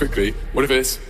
quickly. What if it's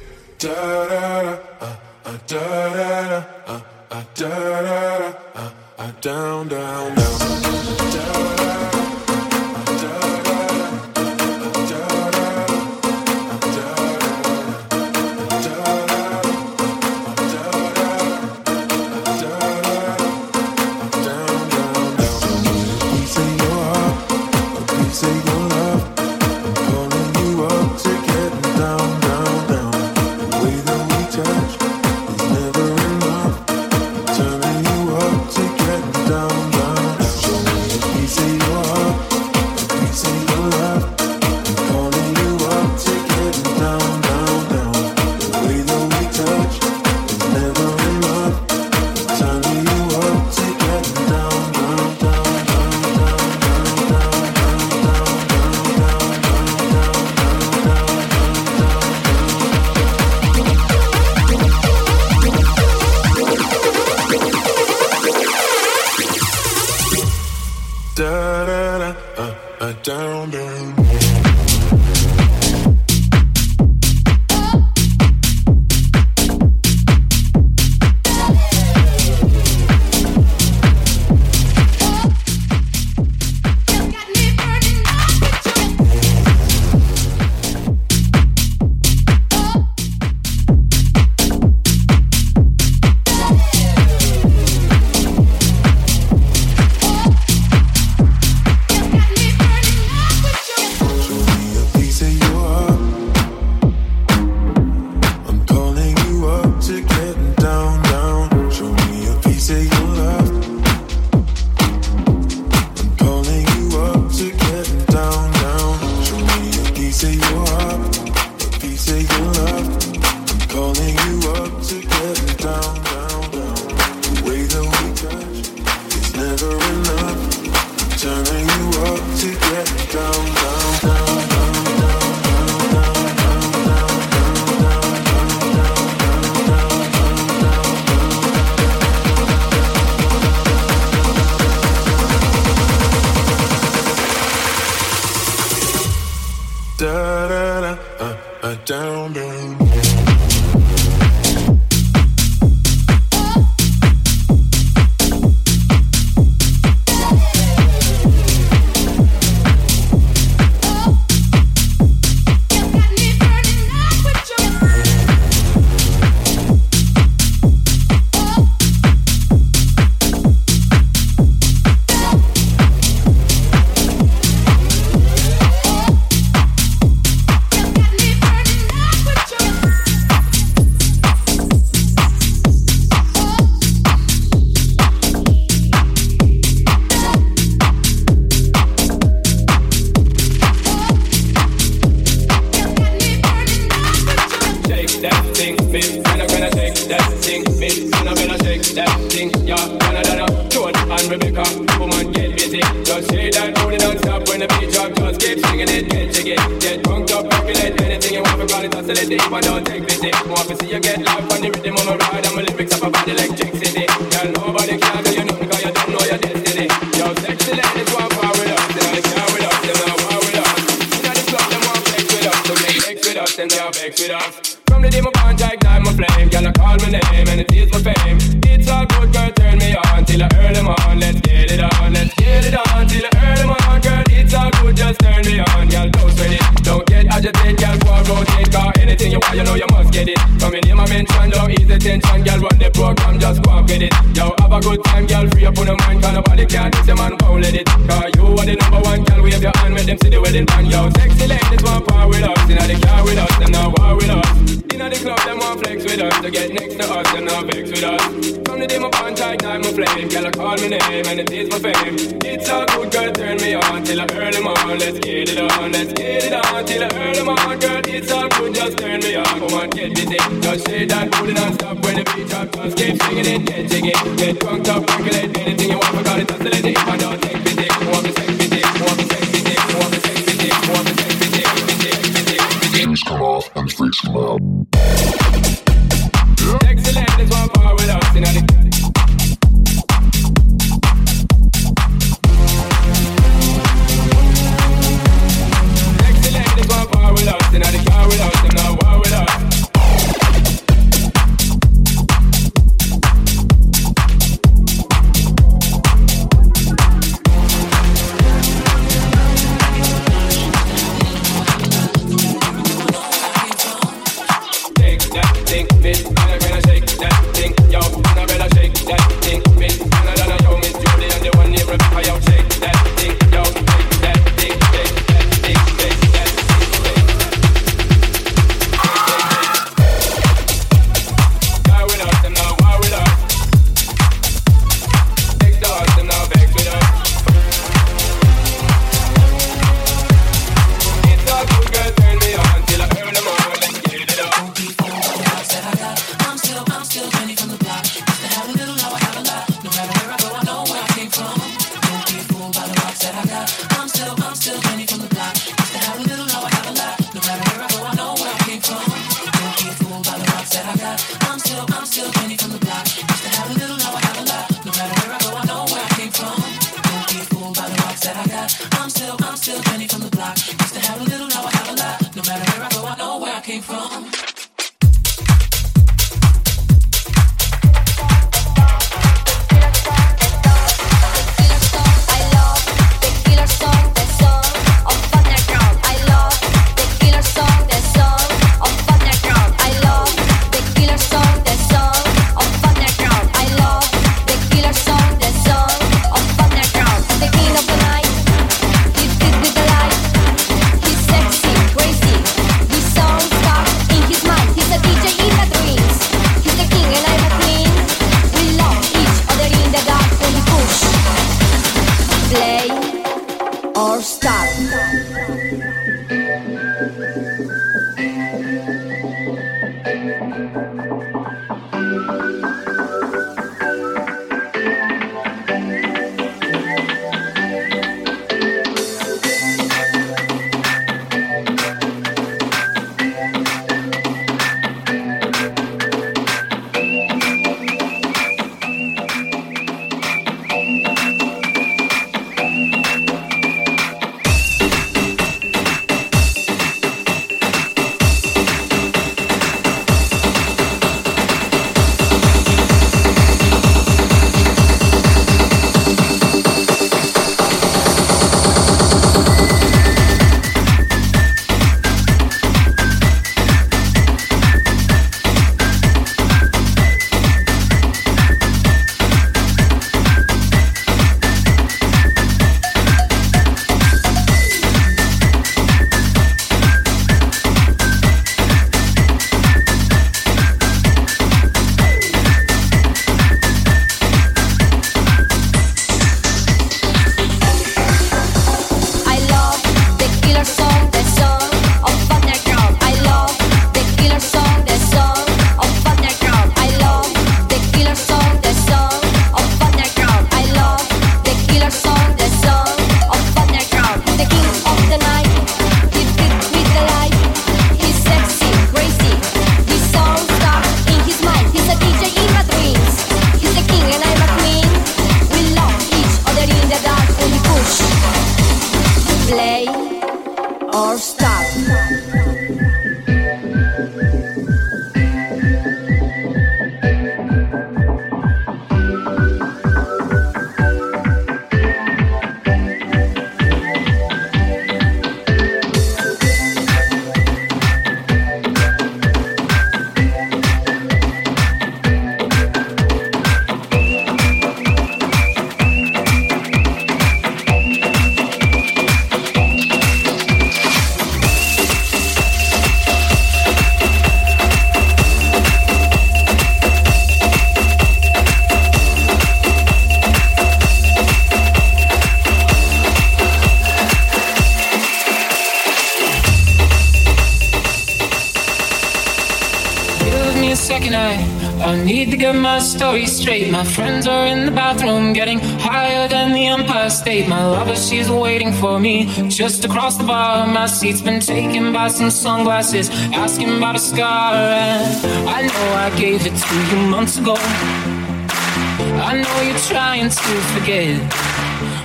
just across the bar. My seat's been taken by some sunglasses, asking about a scar. And I know I gave it to you months ago. I know you're trying to forget.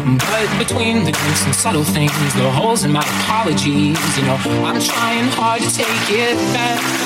But between the drinks and subtle things, the holes in my apologies, you know, I'm trying hard to take it back.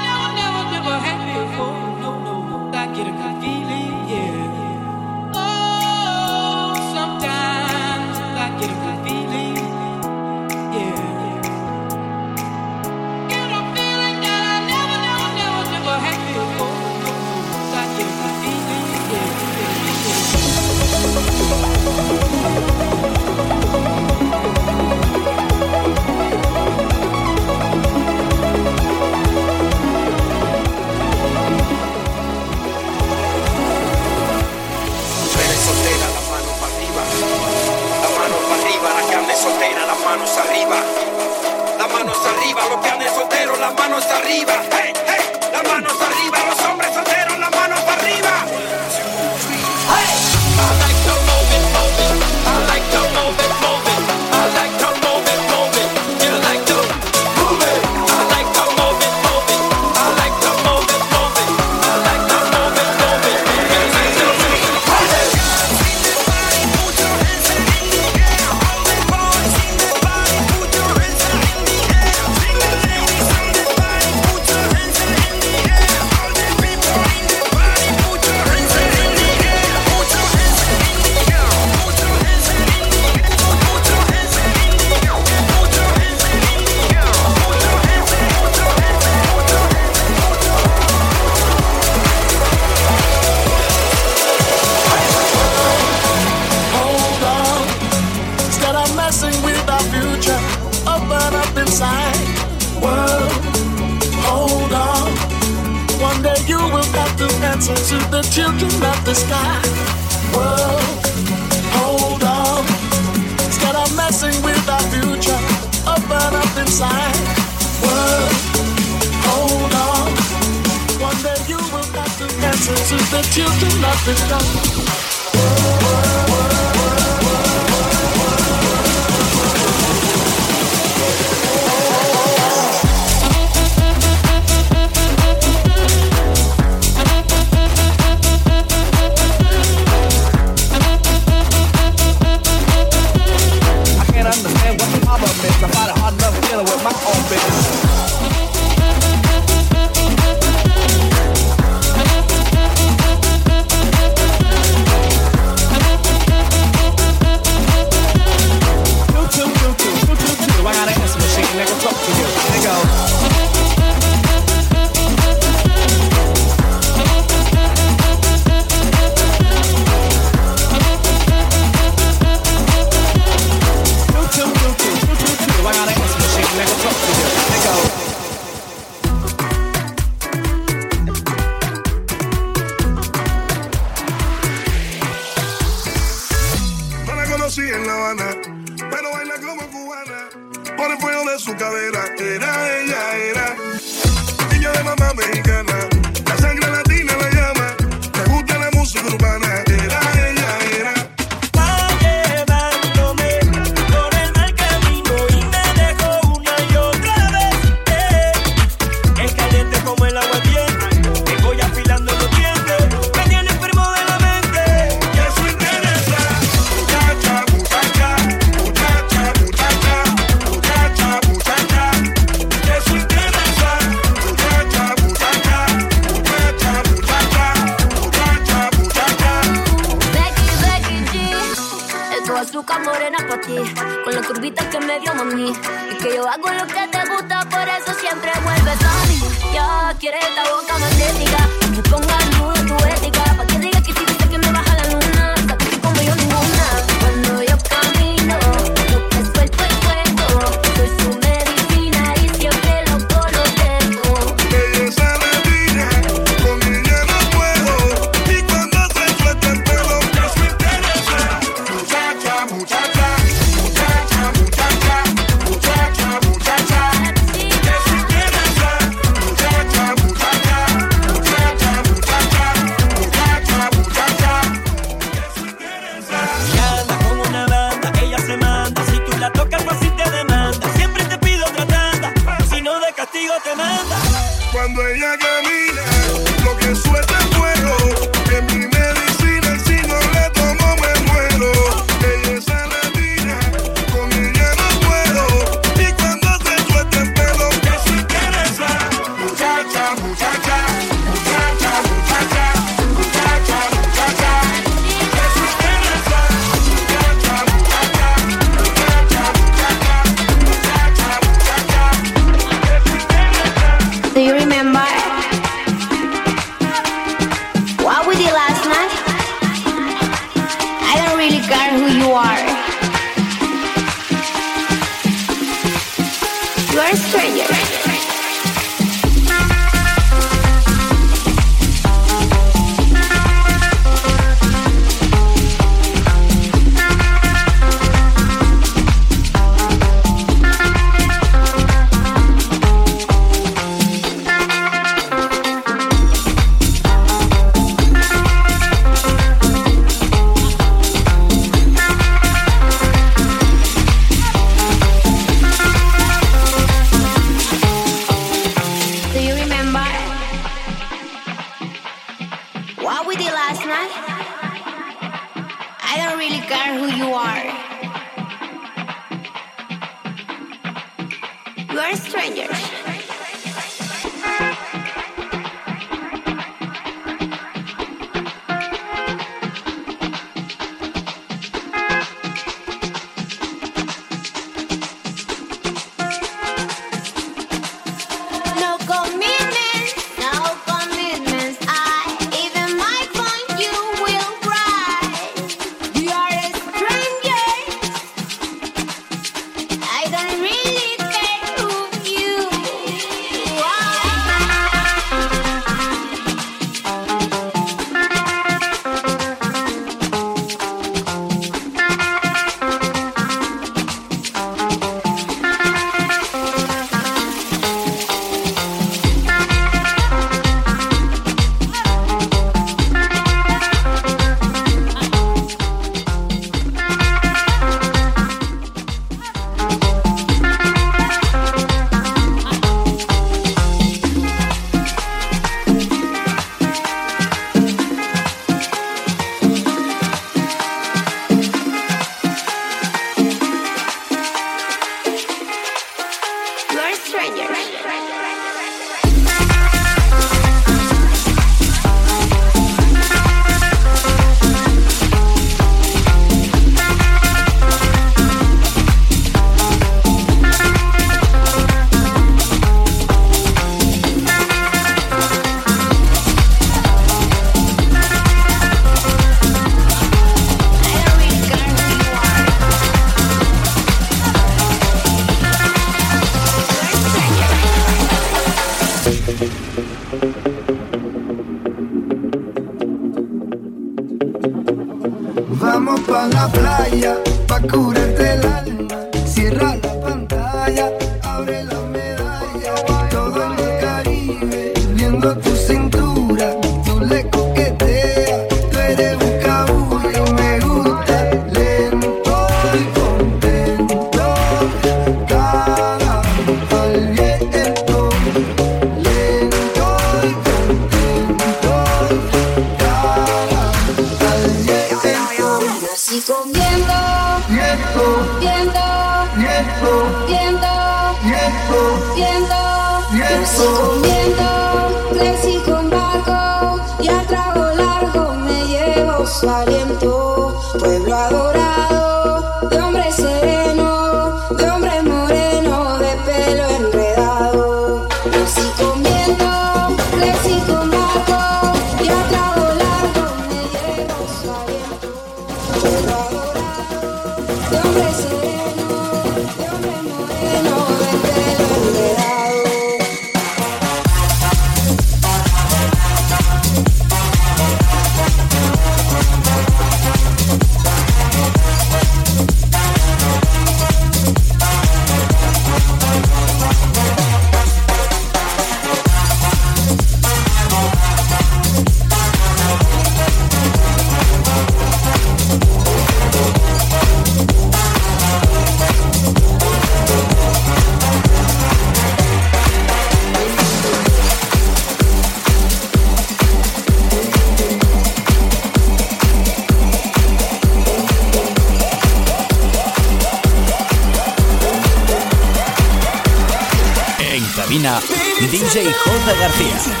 García.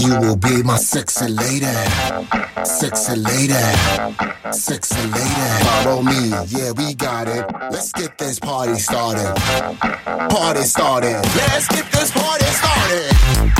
You will be my sexy lady. Sexy lady. Sexy lady. Follow me, yeah, we got it. Let's get this party started. Party started. Let's get this party started.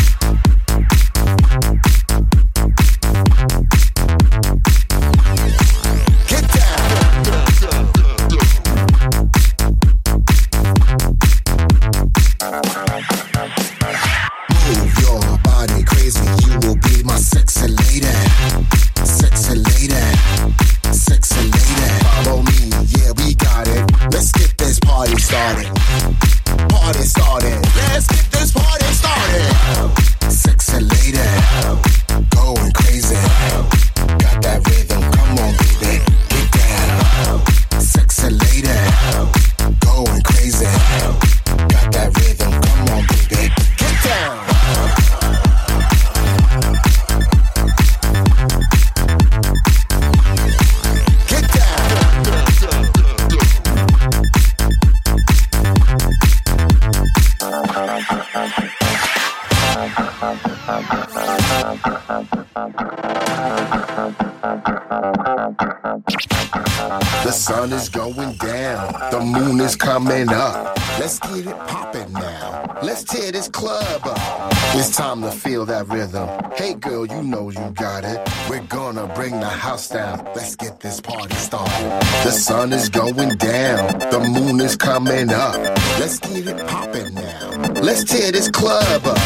The sun is going down, the moon is coming up. Let's get it poppin' now. Let's tear this club up.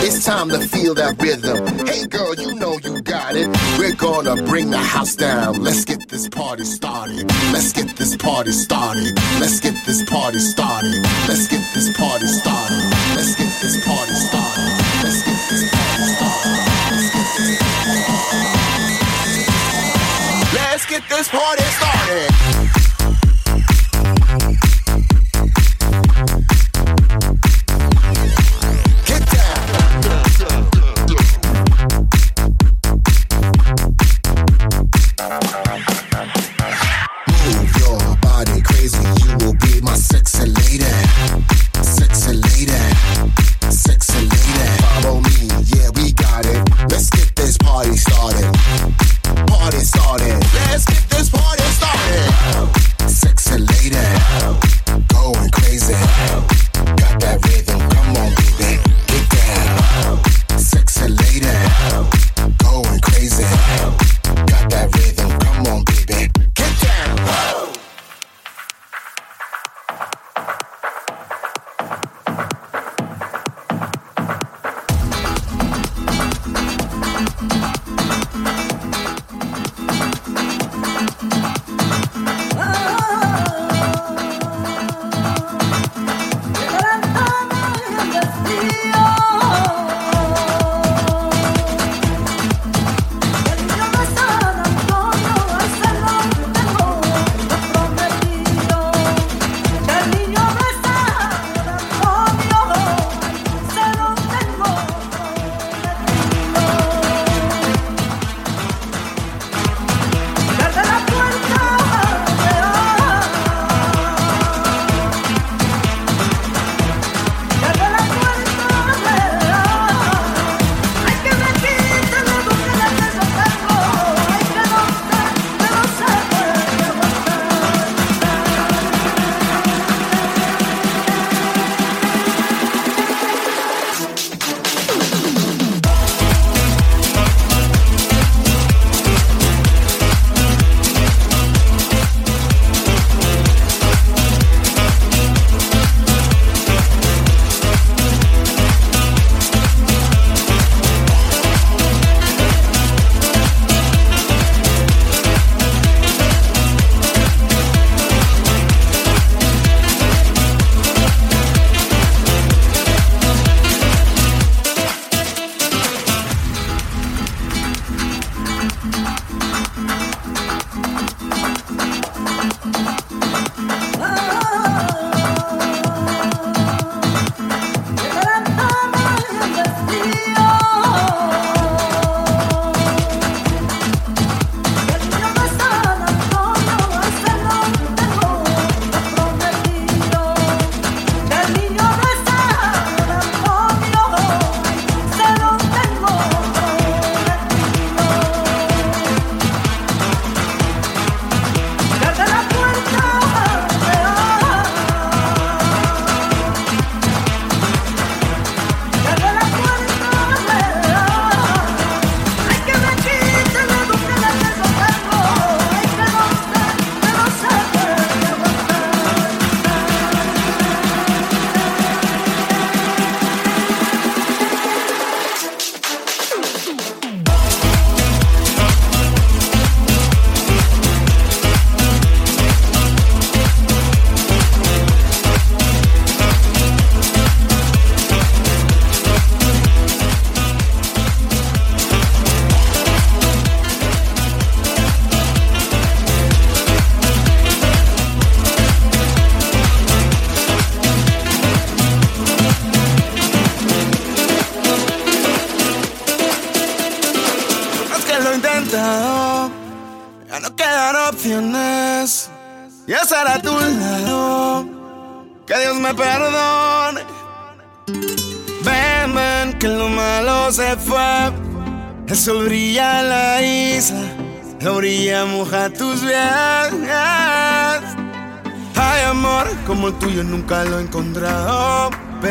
It's time to feel that rhythm. Hey girl, you know you got it. We're gonna bring the house down. Let's get this party started. Let's get this party started. Let's get this party started. Let's get this party started. Let's get this party started. Let's get this party started. Let's get this party started.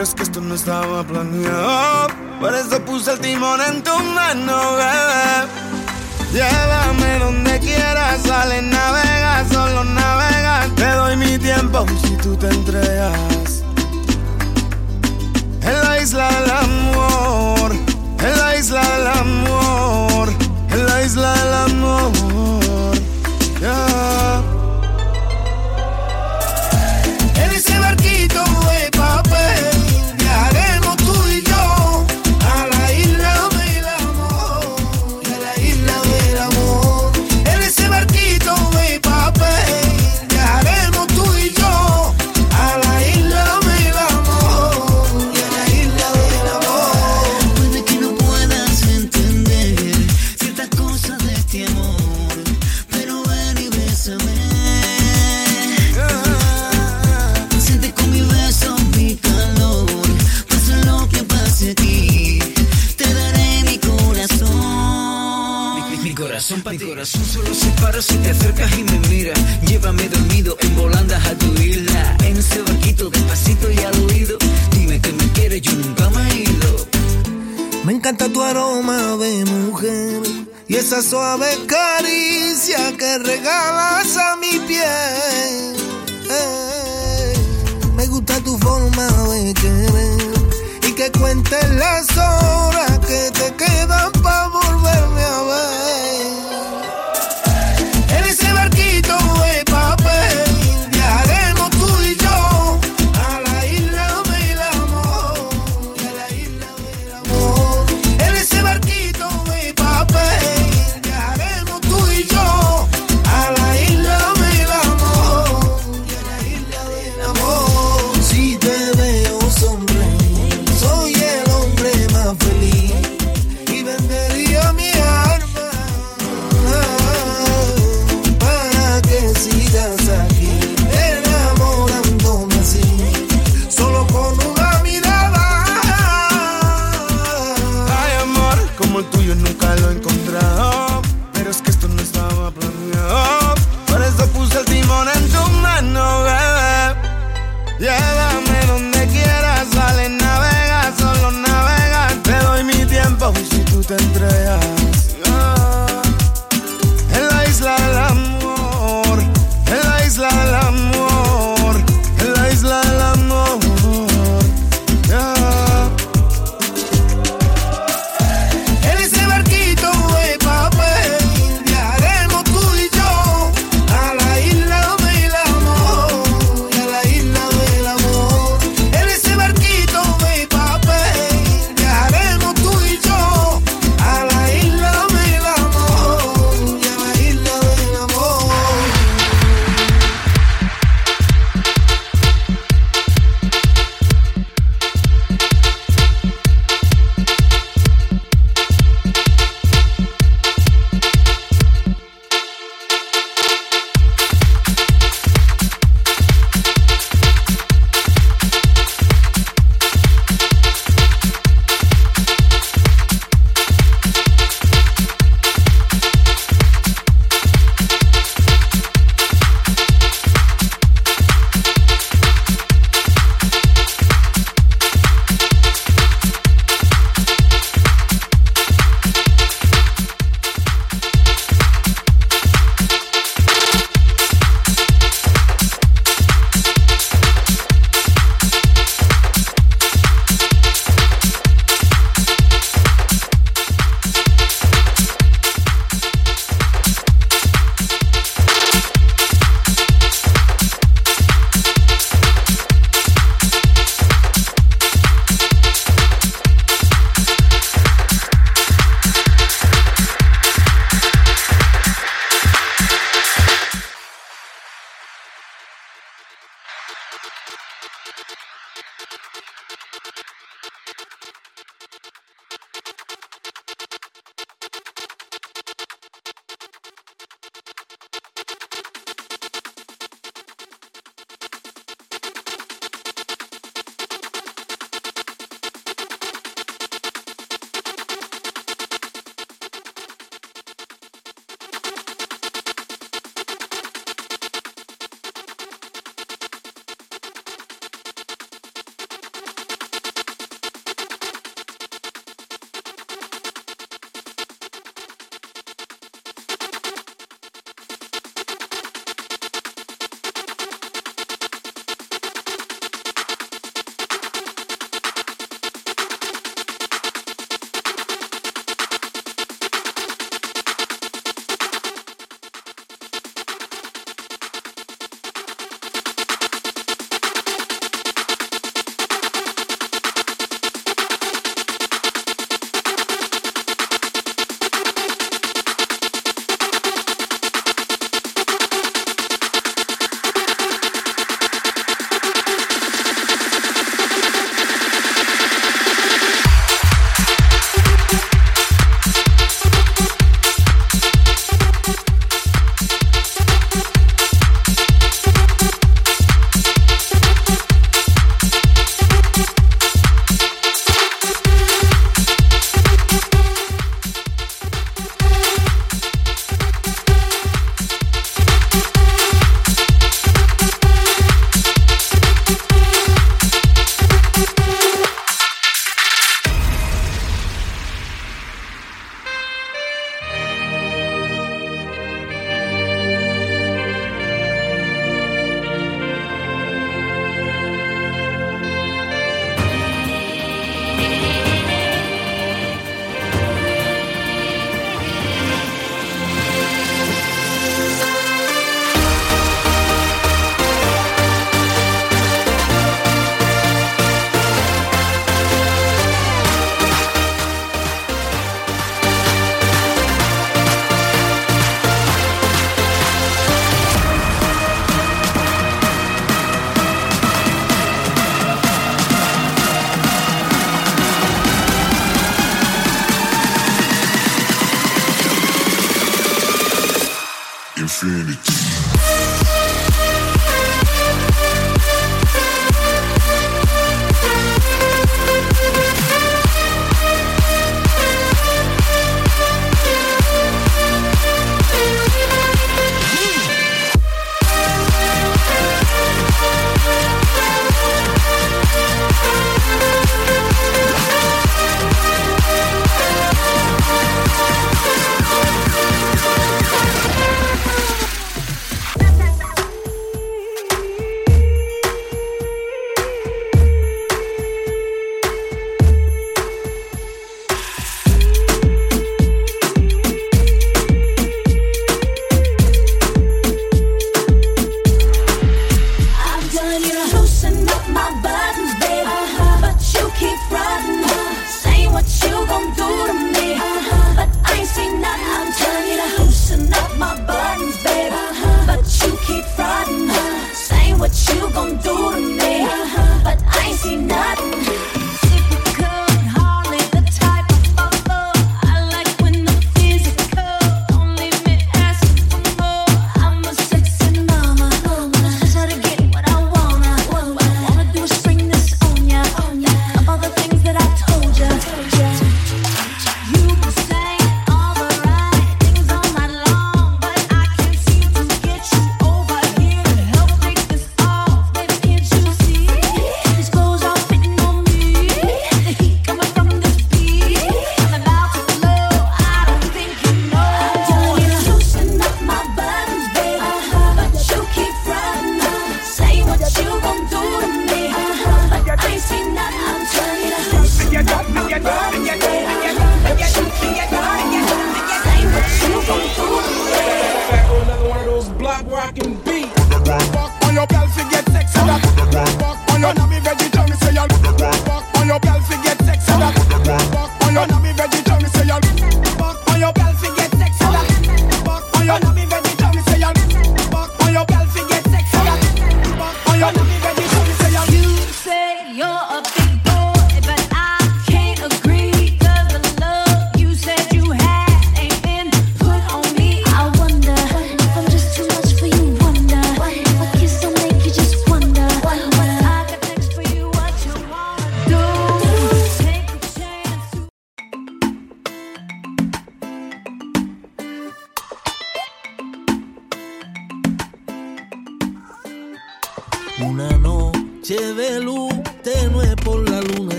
Pero es que esto no estaba planeado. Por eso puse el timón en tu mano, bebé. Llévame donde quieras, sale, navega, solo navega. Te doy mi tiempo si tú te entregas. En la isla del amor, en la isla del amor, en la isla del amor. acercas y me miras, llévame dormido en volandas a tu isla. En ese barquito despacito y al oído, dime que me quieres, yo nunca me he ido. Me encanta tu aroma de mujer y esa suave caricia que regalas a mi piel. Eh, me gusta tu forma de querer y que cuentes las horas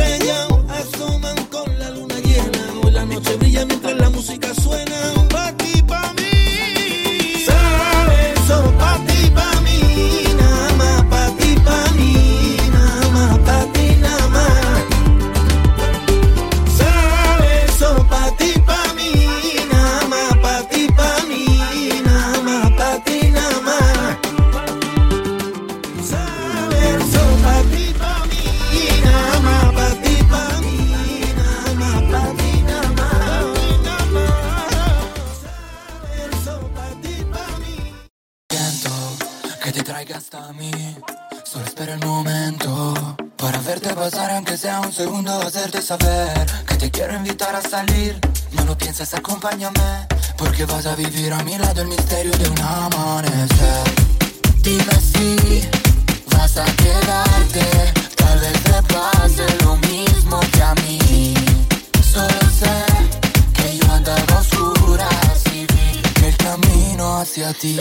sueña porque vas a vivir a mi lado el misterio de un amanecer. Dime si vas a quedarte, tal vez te pase lo mismo que a mí. Solo sé que yo andaba oscura, y vi que el camino hacia ti.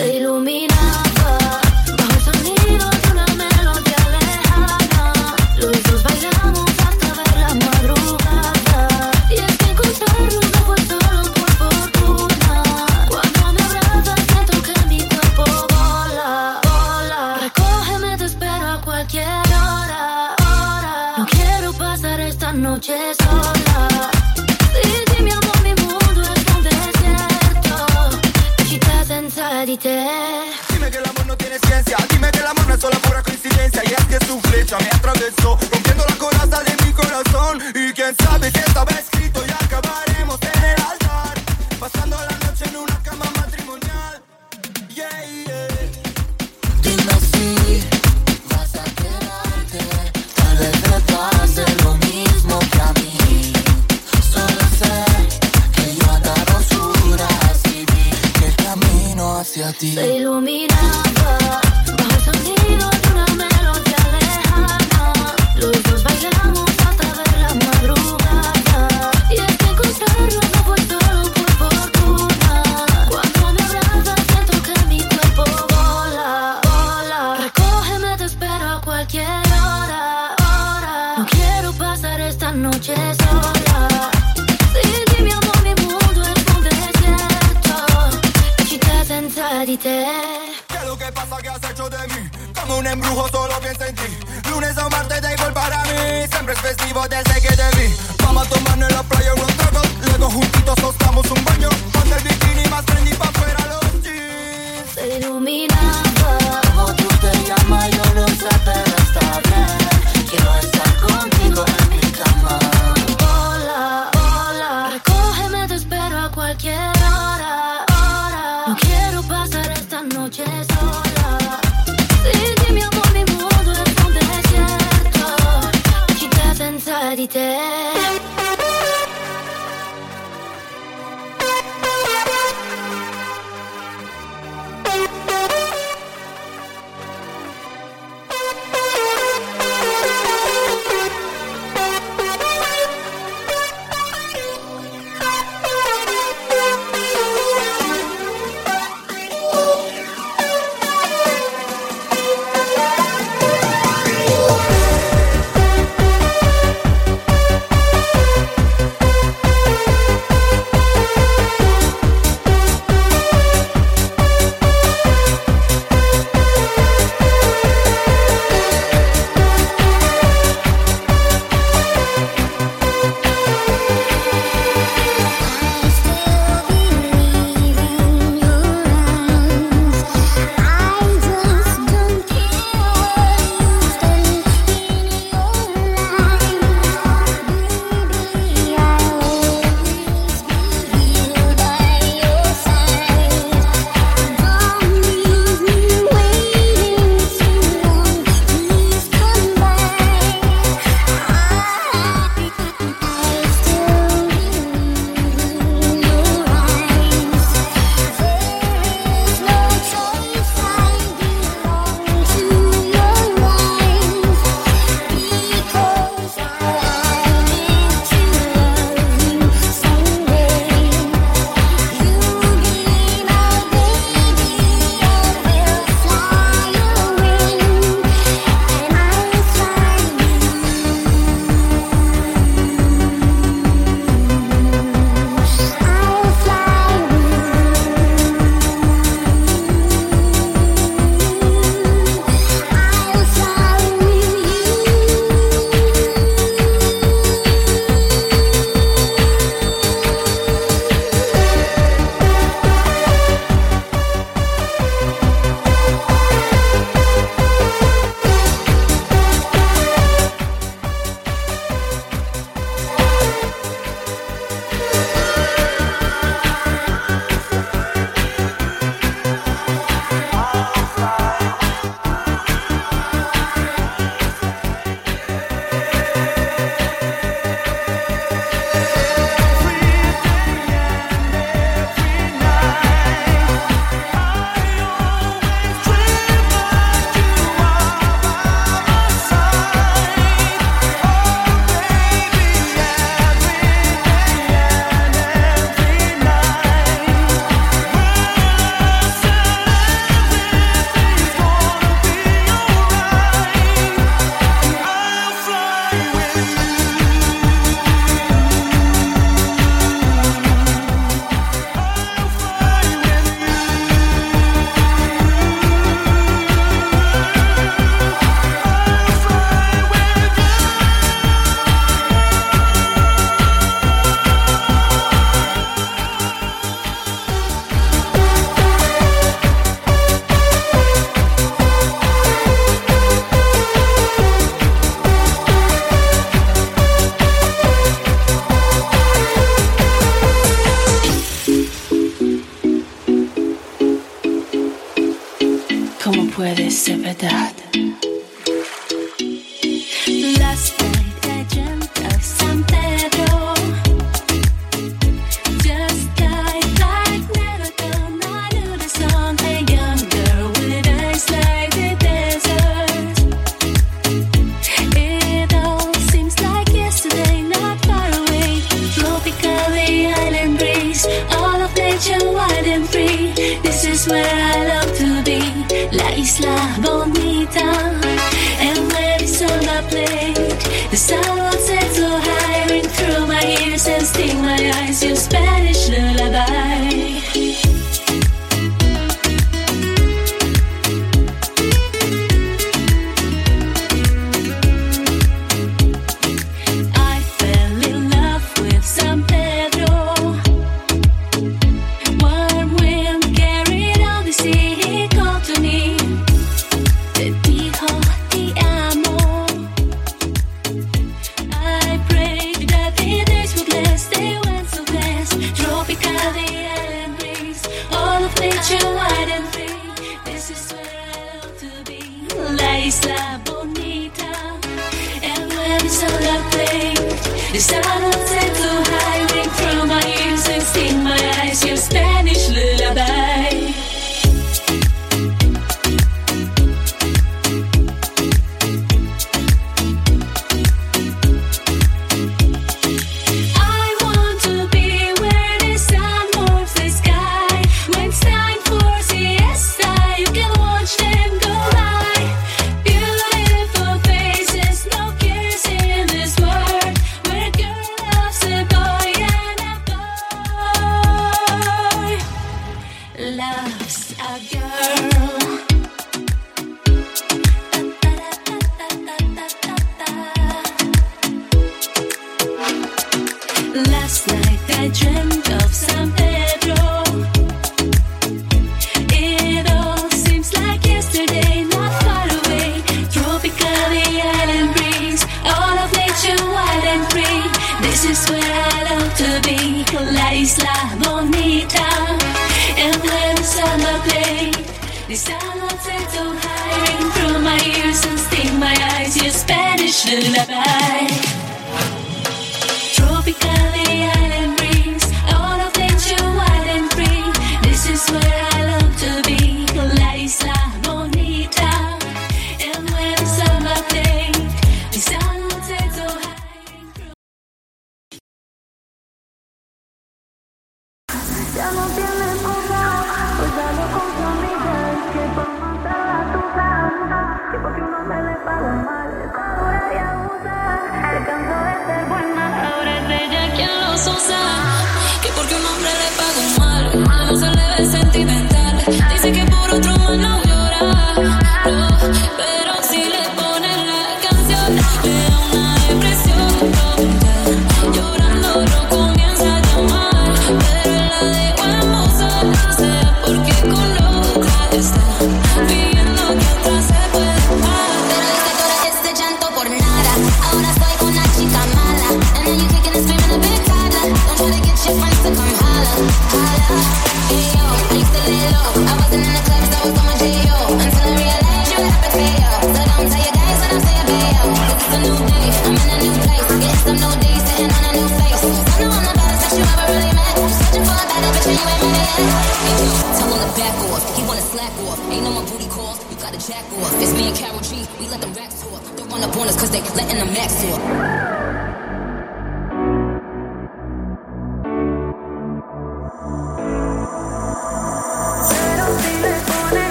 These salads they don't ring through my ears and sting my eyes. Your Spanish lullaby.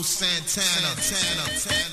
Carlos Santana. Santana.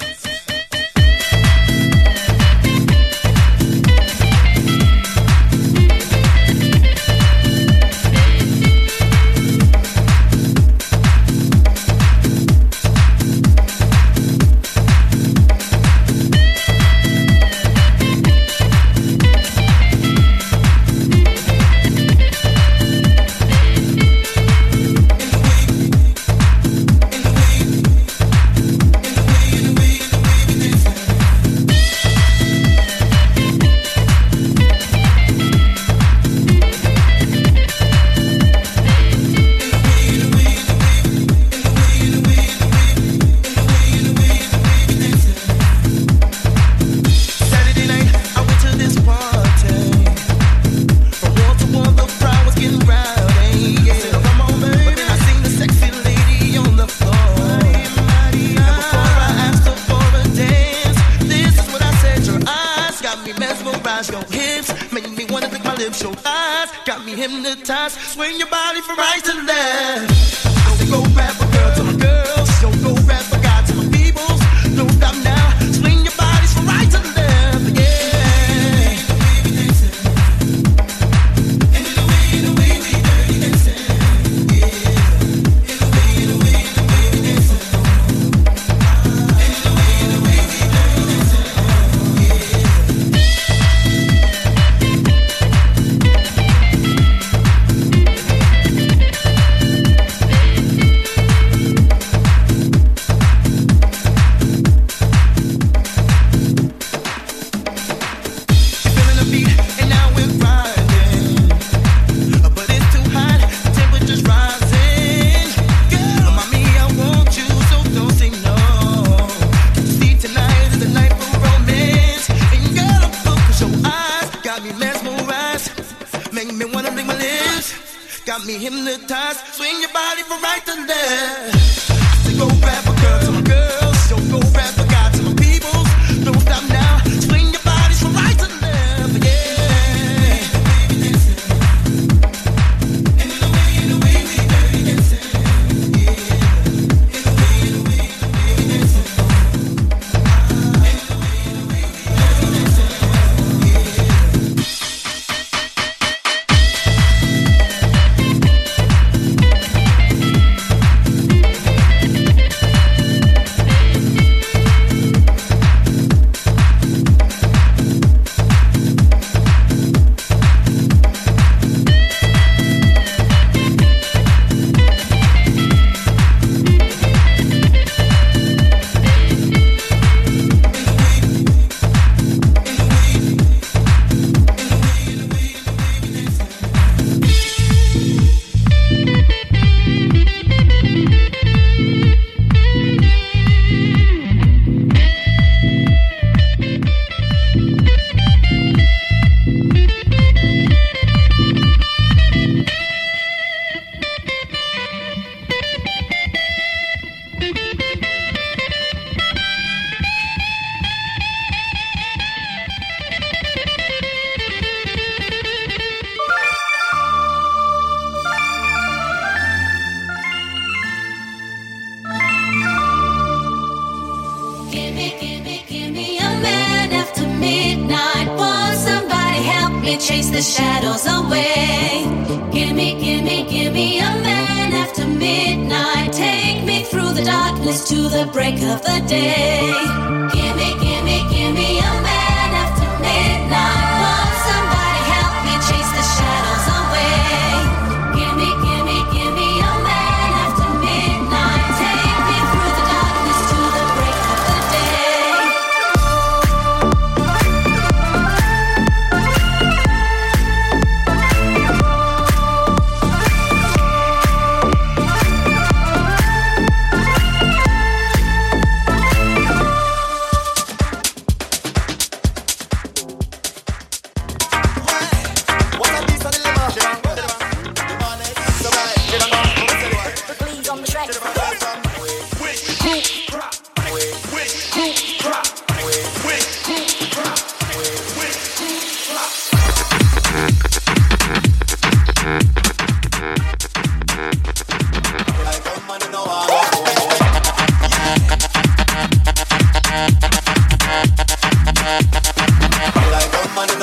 money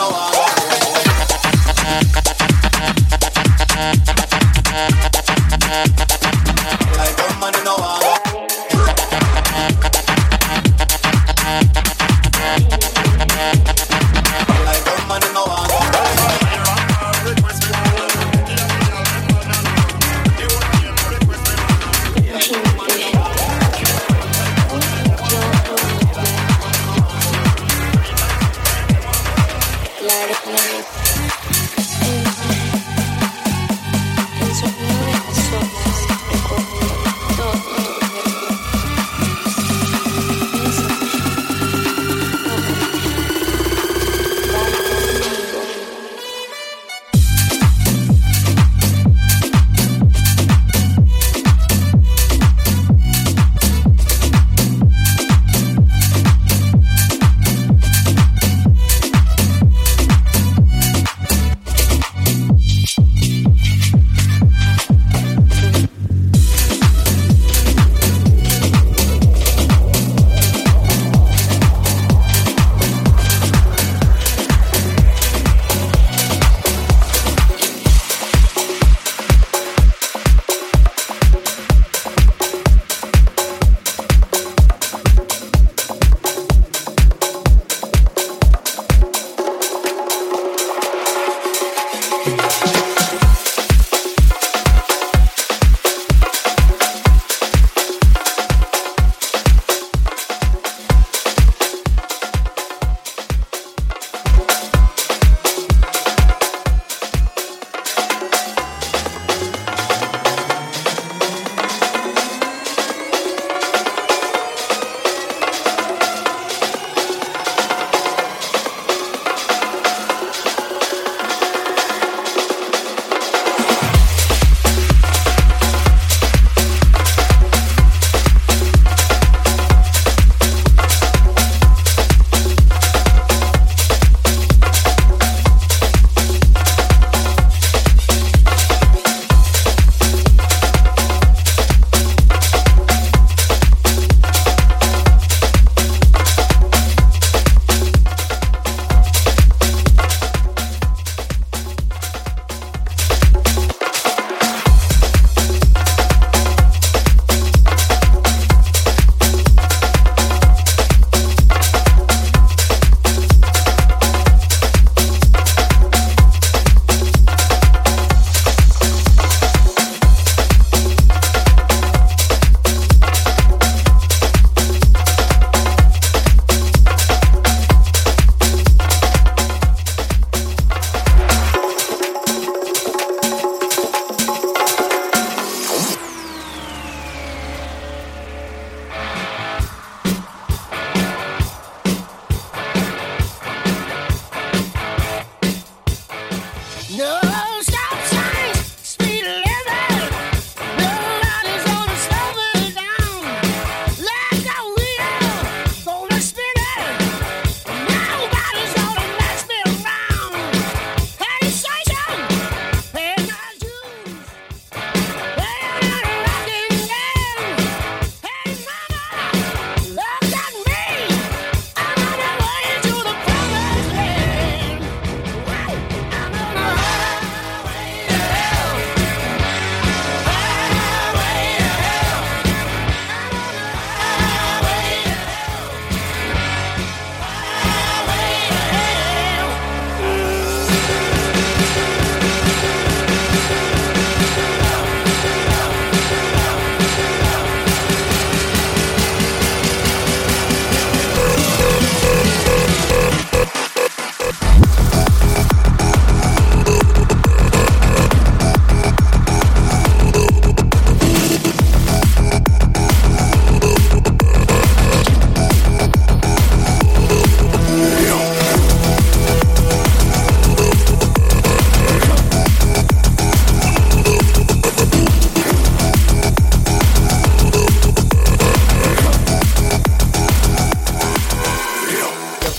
Thank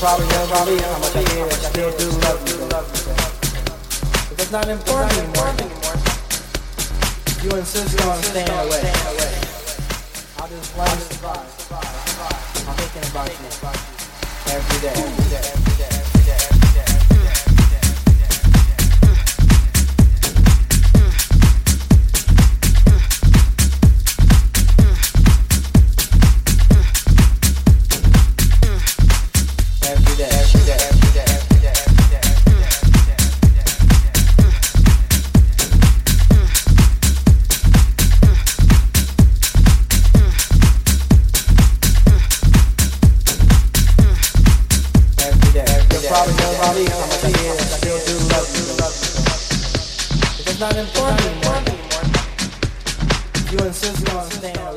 probably know, probably how much I did, I still do love you. But it's not important anymore. You insist on staying away. I just wanna survive. I'm thinking about you every day, every day, every day. unimportant anymore. You insist on staying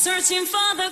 searching for the